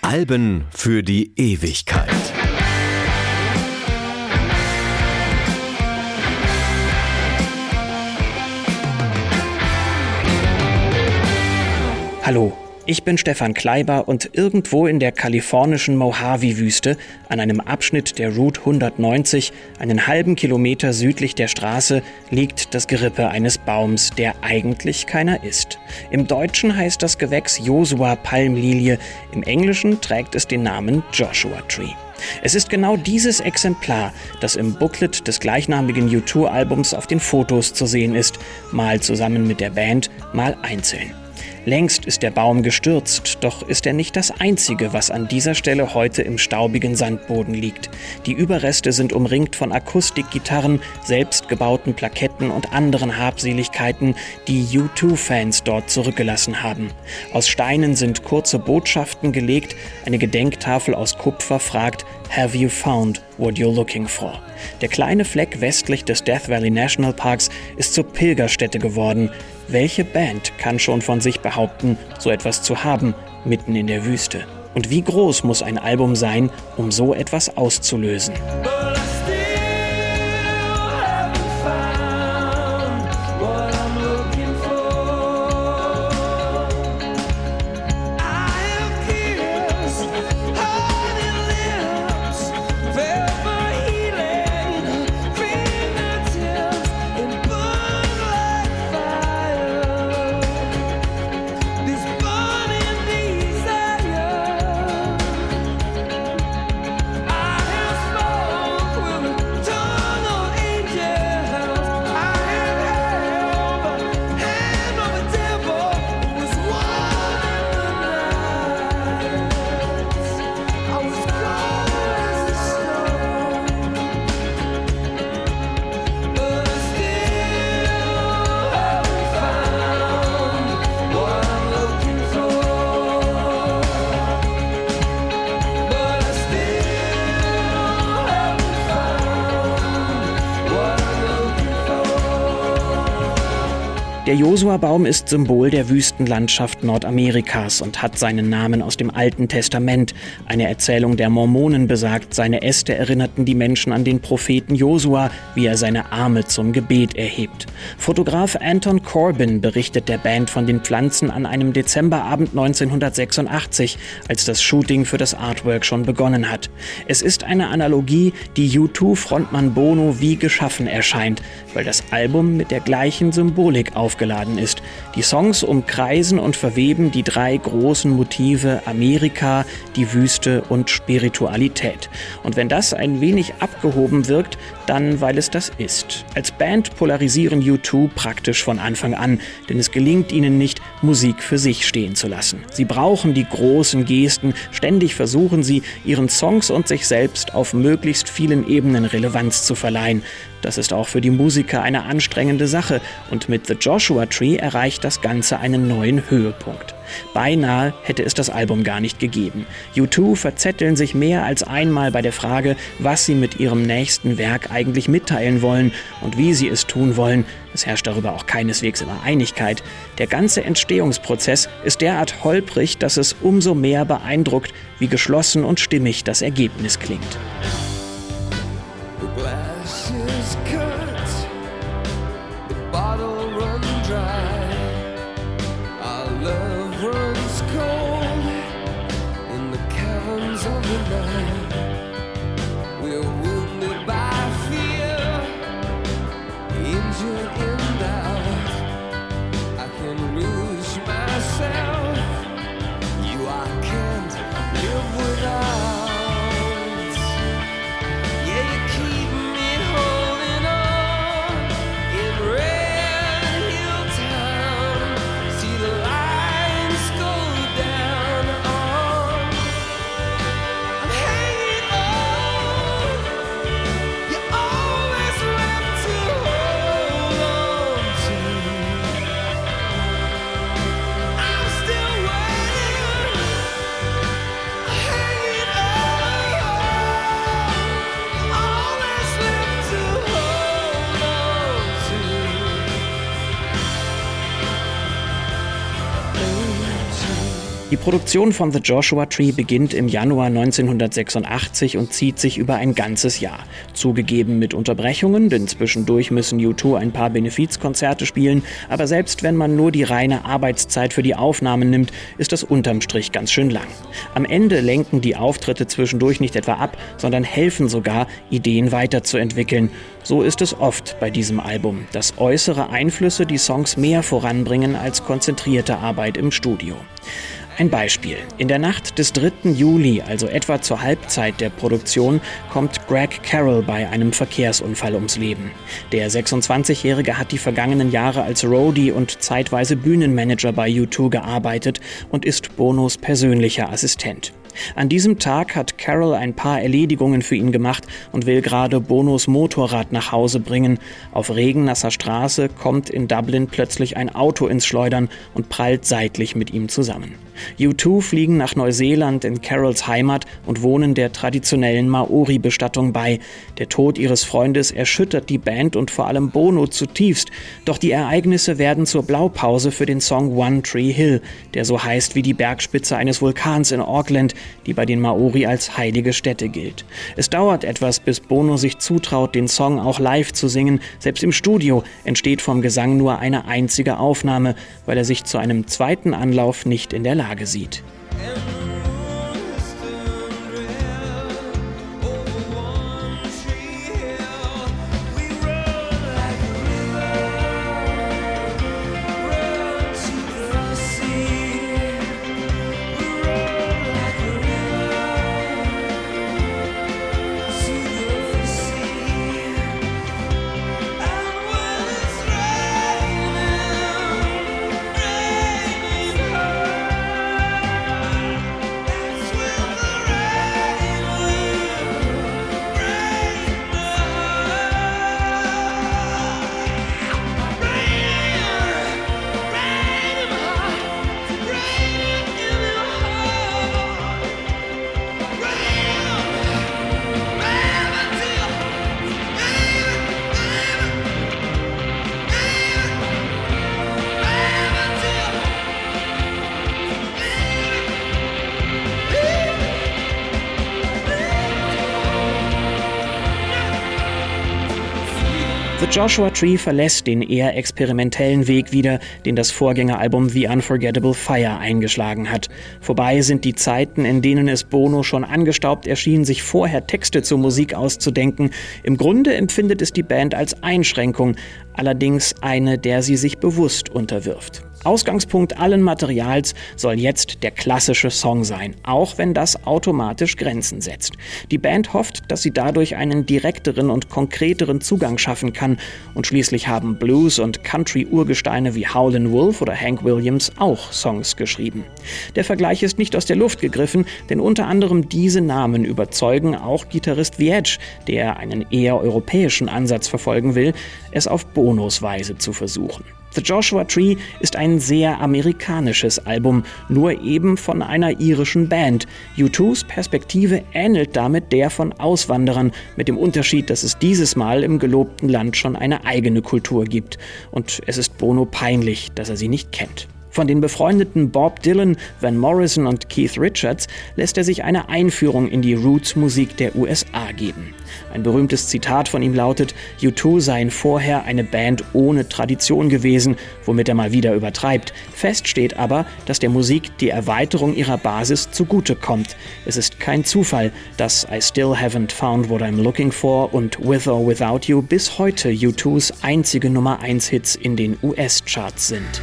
Alben für die Ewigkeit. Hallo, ich bin Stefan Kleiber und irgendwo in der kalifornischen Mojave-Wüste, an einem Abschnitt der Route 190, einen halben Kilometer südlich der Straße, liegt das Gerippe eines Baums, der eigentlich keiner ist. Im Deutschen heißt das Gewächs Josua Palmlilie, im Englischen trägt es den Namen Joshua Tree. Es ist genau dieses Exemplar, das im Booklet des gleichnamigen U2-Albums auf den Fotos zu sehen ist, mal zusammen mit der Band, mal einzeln. Längst ist der Baum gestürzt, doch ist er nicht das einzige, was an dieser Stelle heute im staubigen Sandboden liegt. Die Überreste sind umringt von Akustikgitarren, selbstgebauten Plaketten und anderen Habseligkeiten, die U2-Fans dort zurückgelassen haben. Aus Steinen sind kurze Botschaften gelegt, eine Gedenktafel aus Kupfer fragt, Have you found what you're looking for? Der kleine Fleck westlich des Death Valley National Parks ist zur Pilgerstätte geworden. Welche Band kann schon von sich behaupten, so etwas zu haben, mitten in der Wüste? Und wie groß muss ein Album sein, um so etwas auszulösen? Der Josua-Baum ist Symbol der Wüstenlandschaft Nordamerikas und hat seinen Namen aus dem Alten Testament. Eine Erzählung der Mormonen besagt, seine Äste erinnerten die Menschen an den Propheten Josua, wie er seine Arme zum Gebet erhebt. Fotograf Anton Corbin berichtet der Band von den Pflanzen an einem Dezemberabend 1986, als das Shooting für das Artwork schon begonnen hat. Es ist eine Analogie, die U2-Frontmann Bono wie geschaffen erscheint, weil das Album mit der gleichen Symbolik auf aufgeladen ist. Die Songs umkreisen und verweben die drei großen Motive Amerika, die Wüste und Spiritualität. Und wenn das ein wenig abgehoben wirkt, dann weil es das ist. Als Band polarisieren U2 praktisch von Anfang an, denn es gelingt ihnen nicht, Musik für sich stehen zu lassen. Sie brauchen die großen Gesten, ständig versuchen sie, ihren Songs und sich selbst auf möglichst vielen Ebenen Relevanz zu verleihen. Das ist auch für die Musiker eine anstrengende Sache und mit The Joshua Tree erreicht das Ganze einen neuen Höhepunkt. Beinahe hätte es das Album gar nicht gegeben. U2 verzetteln sich mehr als einmal bei der Frage, was sie mit ihrem nächsten Werk eigentlich mitteilen wollen und wie sie es tun wollen. Es herrscht darüber auch keineswegs immer Einigkeit. Der ganze Entstehungsprozess ist derart holprig, dass es umso mehr beeindruckt, wie geschlossen und stimmig das Ergebnis klingt. Die Produktion von The Joshua Tree beginnt im Januar 1986 und zieht sich über ein ganzes Jahr. Zugegeben mit Unterbrechungen, denn zwischendurch müssen U2 ein paar Benefizkonzerte spielen, aber selbst wenn man nur die reine Arbeitszeit für die Aufnahmen nimmt, ist das unterm Strich ganz schön lang. Am Ende lenken die Auftritte zwischendurch nicht etwa ab, sondern helfen sogar, Ideen weiterzuentwickeln. So ist es oft bei diesem Album, dass äußere Einflüsse die Songs mehr voranbringen als konzentrierte Arbeit im Studio. Ein Beispiel. In der Nacht des 3. Juli, also etwa zur Halbzeit der Produktion, kommt Greg Carroll bei einem Verkehrsunfall ums Leben. Der 26-Jährige hat die vergangenen Jahre als Roadie und zeitweise Bühnenmanager bei U2 gearbeitet und ist Bonos persönlicher Assistent. An diesem Tag hat Carol ein paar Erledigungen für ihn gemacht und will gerade Bonos Motorrad nach Hause bringen. Auf regennasser Straße kommt in Dublin plötzlich ein Auto ins Schleudern und prallt seitlich mit ihm zusammen. U2 fliegen nach Neuseeland in Carols Heimat und wohnen der traditionellen Maori-Bestattung bei. Der Tod ihres Freundes erschüttert die Band und vor allem Bono zutiefst. Doch die Ereignisse werden zur Blaupause für den Song One Tree Hill, der so heißt wie die Bergspitze eines Vulkans in Auckland, die bei den Maori als heilige Stätte gilt. Es dauert etwas, bis Bono sich zutraut, den Song auch live zu singen. Selbst im Studio entsteht vom Gesang nur eine einzige Aufnahme, weil er sich zu einem zweiten Anlauf nicht in der Lage Lage sieht. The Joshua Tree verlässt den eher experimentellen Weg wieder, den das Vorgängeralbum The Unforgettable Fire eingeschlagen hat. Vorbei sind die Zeiten, in denen es Bono schon angestaubt erschien, sich vorher Texte zur Musik auszudenken. Im Grunde empfindet es die Band als Einschränkung, allerdings eine, der sie sich bewusst unterwirft. Ausgangspunkt allen Materials soll jetzt der klassische Song sein, auch wenn das automatisch Grenzen setzt. Die Band hofft, dass sie dadurch einen direkteren und konkreteren Zugang schaffen kann und schließlich haben Blues- und Country-Urgesteine wie Howlin' Wolf oder Hank Williams auch Songs geschrieben. Der Vergleich ist nicht aus der Luft gegriffen, denn unter anderem diese Namen überzeugen auch Gitarrist Viedge, der einen eher europäischen Ansatz verfolgen will, es auf Bonos Weise zu versuchen. The Joshua Tree ist ein sehr amerikanisches Album, nur eben von einer irischen Band. U2s Perspektive ähnelt damit der von Auswanderern, mit dem Unterschied, dass es dieses Mal im gelobten Land schon eine eigene Kultur gibt. Und es ist Bono peinlich, dass er sie nicht kennt. Von den befreundeten Bob Dylan, Van Morrison und Keith Richards lässt er sich eine Einführung in die Roots-Musik der USA geben. Ein berühmtes Zitat von ihm lautet, U2 seien vorher eine Band ohne Tradition gewesen, womit er mal wieder übertreibt. Fest steht aber, dass der Musik die Erweiterung ihrer Basis zugute kommt. Es ist kein Zufall, dass I Still Haven't Found What I'm Looking For und With or Without You bis heute U2s einzige Nummer 1 Hits in den US-Charts sind.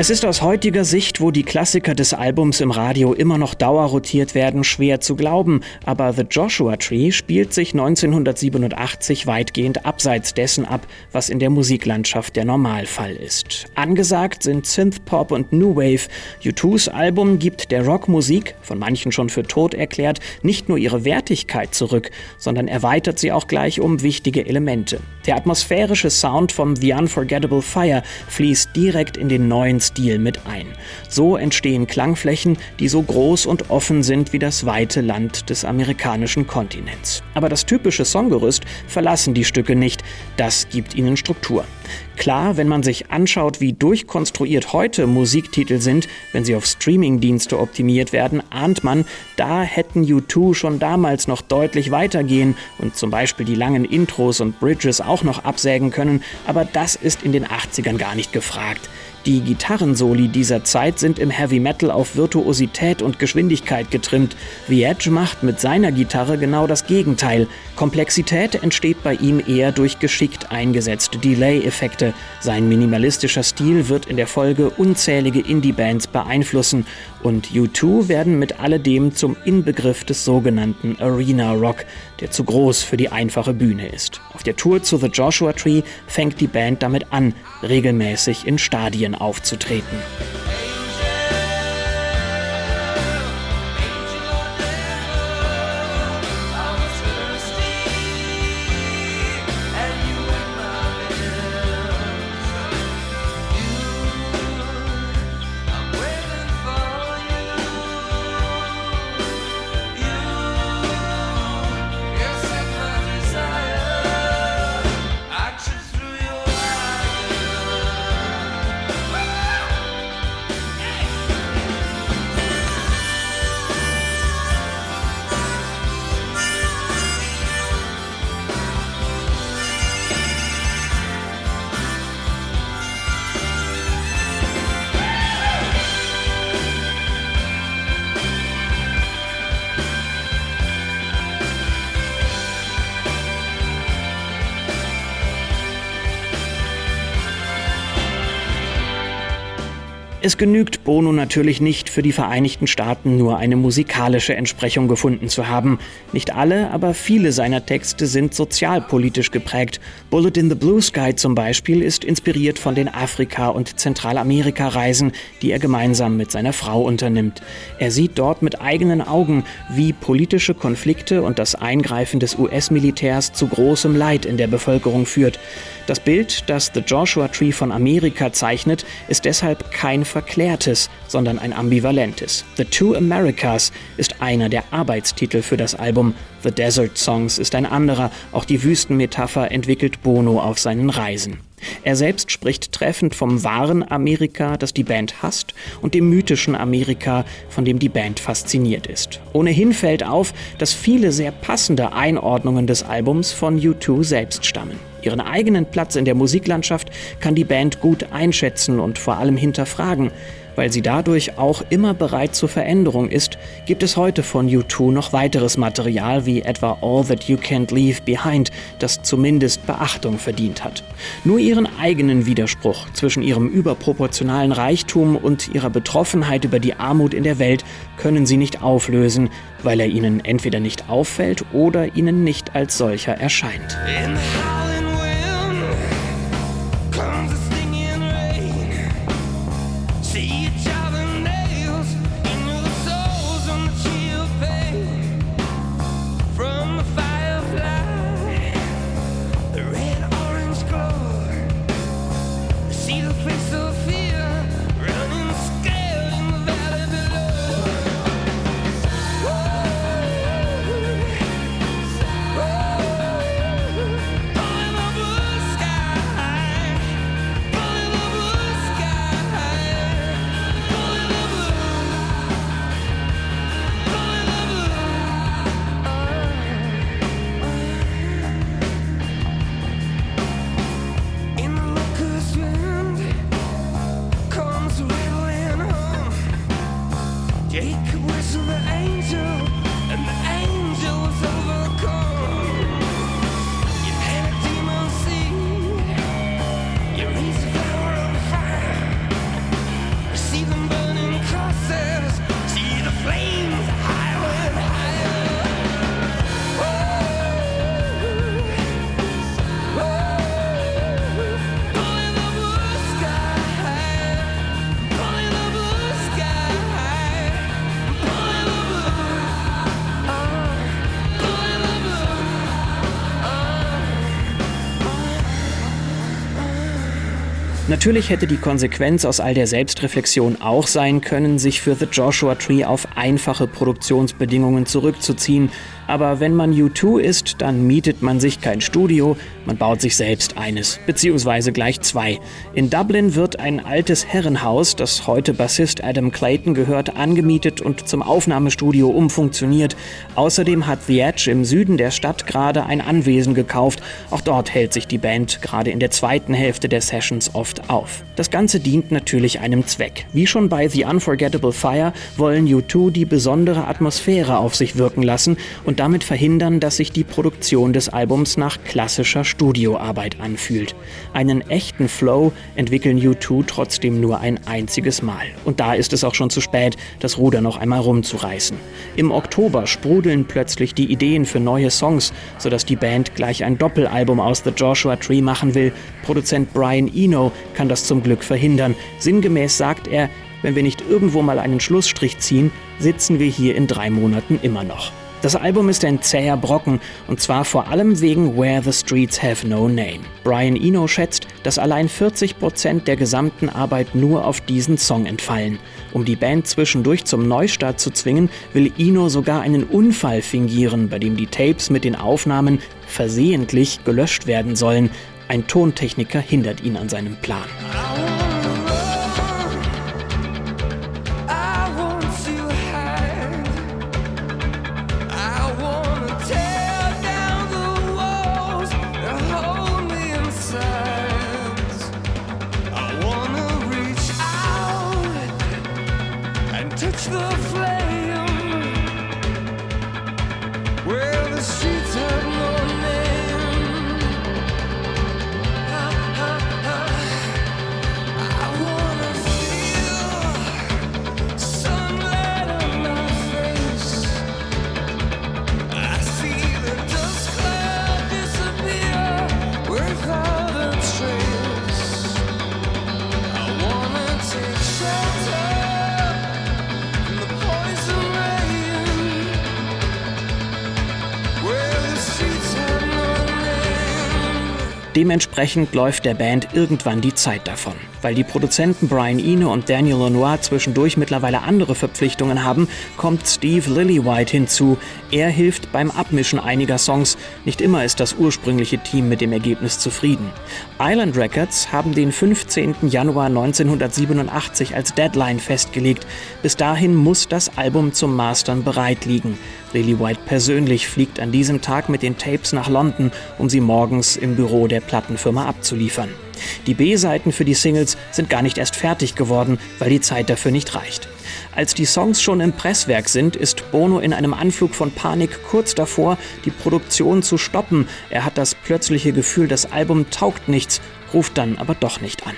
Es ist aus heutiger Sicht, wo die Klassiker des Albums im Radio immer noch dauerrotiert werden, schwer zu glauben, aber The Joshua Tree spielt sich 1987 weitgehend abseits dessen ab, was in der Musiklandschaft der Normalfall ist. Angesagt sind Synthpop und New Wave. U2s Album gibt der Rockmusik, von manchen schon für tot erklärt, nicht nur ihre Wertigkeit zurück, sondern erweitert sie auch gleich um wichtige Elemente. Der atmosphärische Sound vom The Unforgettable Fire fließt direkt in den neuen Stil mit ein. So entstehen Klangflächen, die so groß und offen sind wie das weite Land des amerikanischen Kontinents. Aber das typische Songgerüst verlassen die Stücke nicht, das gibt ihnen Struktur. Klar, wenn man sich anschaut, wie durchkonstruiert heute Musiktitel sind, wenn sie auf Streamingdienste optimiert werden, ahnt man, da hätten U2 schon damals noch deutlich weitergehen und zum Beispiel die langen Intros und Bridges auch noch absägen können, aber das ist in den 80ern gar nicht gefragt. Die Gitarrensoli dieser Zeit sind im Heavy Metal auf Virtuosität und Geschwindigkeit getrimmt. The Edge macht mit seiner Gitarre genau das Gegenteil. Komplexität entsteht bei ihm eher durch geschickt eingesetzte Delay-Effekte. Sein minimalistischer Stil wird in der Folge unzählige Indie-Bands beeinflussen und U2 werden mit alledem zum Inbegriff des sogenannten Arena Rock, der zu groß für die einfache Bühne ist. Auf der Tour zu The Joshua Tree fängt die Band damit an, regelmäßig in Stadien aufzutreten. Es genügt Bono natürlich nicht, für die Vereinigten Staaten nur eine musikalische Entsprechung gefunden zu haben. Nicht alle, aber viele seiner Texte sind sozialpolitisch geprägt. Bullet in the Blue Sky zum Beispiel ist inspiriert von den Afrika- und Zentralamerika-Reisen, die er gemeinsam mit seiner Frau unternimmt. Er sieht dort mit eigenen Augen, wie politische Konflikte und das Eingreifen des US-Militärs zu großem Leid in der Bevölkerung führt. Das Bild, das The Joshua Tree von Amerika zeichnet, ist deshalb kein verklärtes, sondern ein ambivalentes. The Two Americas ist einer der Arbeitstitel für das Album. The Desert Songs ist ein anderer. Auch die Wüstenmetapher entwickelt Bono auf seinen Reisen. Er selbst spricht treffend vom wahren Amerika, das die Band hasst, und dem mythischen Amerika, von dem die Band fasziniert ist. Ohnehin fällt auf, dass viele sehr passende Einordnungen des Albums von U2 selbst stammen. Ihren eigenen Platz in der Musiklandschaft kann die Band gut einschätzen und vor allem hinterfragen. Weil sie dadurch auch immer bereit zur Veränderung ist, gibt es heute von U2 noch weiteres Material wie etwa All That You Can't Leave Behind, das zumindest Beachtung verdient hat. Nur ihren eigenen Widerspruch zwischen ihrem überproportionalen Reichtum und ihrer Betroffenheit über die Armut in der Welt können sie nicht auflösen, weil er ihnen entweder nicht auffällt oder ihnen nicht als solcher erscheint. Natürlich hätte die Konsequenz aus all der Selbstreflexion auch sein können, sich für The Joshua Tree auf einfache Produktionsbedingungen zurückzuziehen. Aber wenn man U2 ist, dann mietet man sich kein Studio, man baut sich selbst eines, beziehungsweise gleich zwei. In Dublin wird ein altes Herrenhaus, das heute Bassist Adam Clayton gehört, angemietet und zum Aufnahmestudio umfunktioniert. Außerdem hat The Edge im Süden der Stadt gerade ein Anwesen gekauft. Auch dort hält sich die Band gerade in der zweiten Hälfte der Sessions oft auf. Das Ganze dient natürlich einem Zweck. Wie schon bei The Unforgettable Fire wollen U2 die besondere Atmosphäre auf sich wirken lassen damit verhindern, dass sich die Produktion des Albums nach klassischer Studioarbeit anfühlt. Einen echten Flow entwickeln U2 trotzdem nur ein einziges Mal. Und da ist es auch schon zu spät, das Ruder noch einmal rumzureißen. Im Oktober sprudeln plötzlich die Ideen für neue Songs, sodass die Band gleich ein Doppelalbum aus The Joshua Tree machen will. Produzent Brian Eno kann das zum Glück verhindern. Sinngemäß sagt er, wenn wir nicht irgendwo mal einen Schlussstrich ziehen, sitzen wir hier in drei Monaten immer noch. Das Album ist ein zäher Brocken und zwar vor allem wegen Where the Streets Have No Name. Brian Eno schätzt, dass allein 40 Prozent der gesamten Arbeit nur auf diesen Song entfallen. Um die Band zwischendurch zum Neustart zu zwingen, will Eno sogar einen Unfall fingieren, bei dem die Tapes mit den Aufnahmen versehentlich gelöscht werden sollen. Ein Tontechniker hindert ihn an seinem Plan. Dementsprechend läuft der Band irgendwann die Zeit davon. Weil die Produzenten Brian Eno und Daniel Lenoir zwischendurch mittlerweile andere Verpflichtungen haben, kommt Steve Lillywhite hinzu. Er hilft beim Abmischen einiger Songs. Nicht immer ist das ursprüngliche Team mit dem Ergebnis zufrieden. Island Records haben den 15. Januar 1987 als Deadline festgelegt. Bis dahin muss das Album zum Mastern bereit liegen. Lillywhite persönlich fliegt an diesem Tag mit den Tapes nach London, um sie morgens im Büro der Plattenfirma abzuliefern. Die B-Seiten für die Singles sind gar nicht erst fertig geworden, weil die Zeit dafür nicht reicht. Als die Songs schon im Presswerk sind, ist Bono in einem Anflug von Panik kurz davor, die Produktion zu stoppen. Er hat das plötzliche Gefühl, das Album taugt nichts, ruft dann aber doch nicht an.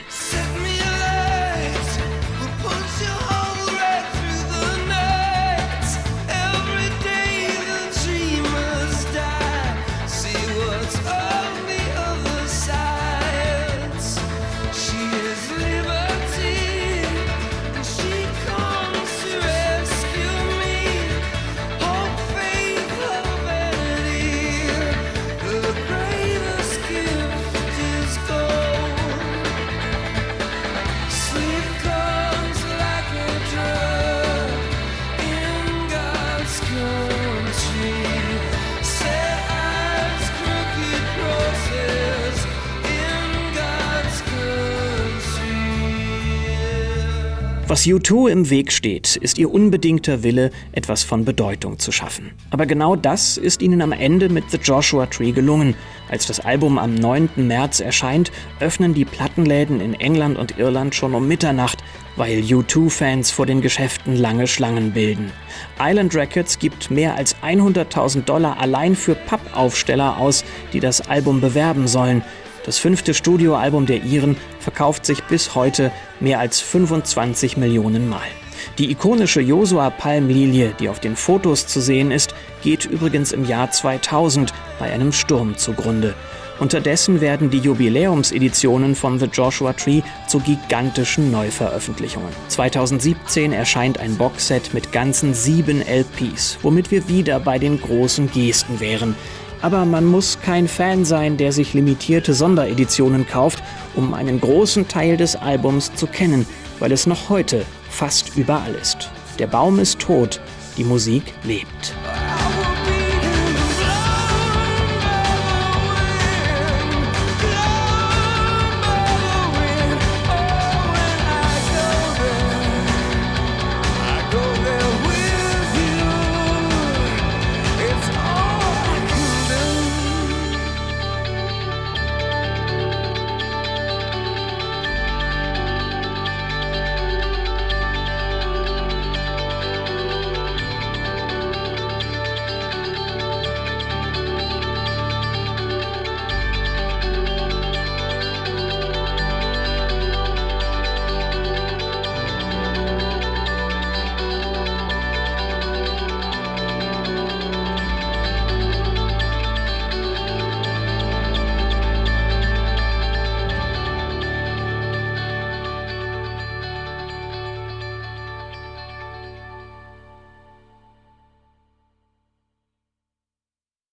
Was U2 im Weg steht, ist ihr unbedingter Wille, etwas von Bedeutung zu schaffen. Aber genau das ist ihnen am Ende mit The Joshua Tree gelungen. Als das Album am 9. März erscheint, öffnen die Plattenläden in England und Irland schon um Mitternacht, weil U2-Fans vor den Geschäften lange Schlangen bilden. Island Records gibt mehr als 100.000 Dollar allein für Pappaufsteller aus, die das Album bewerben sollen. Das fünfte Studioalbum der Iren verkauft sich bis heute mehr als 25 Millionen Mal. Die ikonische Josua Palmlilie, die auf den Fotos zu sehen ist, geht übrigens im Jahr 2000 bei einem Sturm zugrunde. Unterdessen werden die Jubiläumseditionen von The Joshua Tree zu gigantischen Neuveröffentlichungen. 2017 erscheint ein Boxset mit ganzen sieben LPs, womit wir wieder bei den großen Gesten wären. Aber man muss kein Fan sein, der sich limitierte Sondereditionen kauft, um einen großen Teil des Albums zu kennen, weil es noch heute fast überall ist. Der Baum ist tot, die Musik lebt.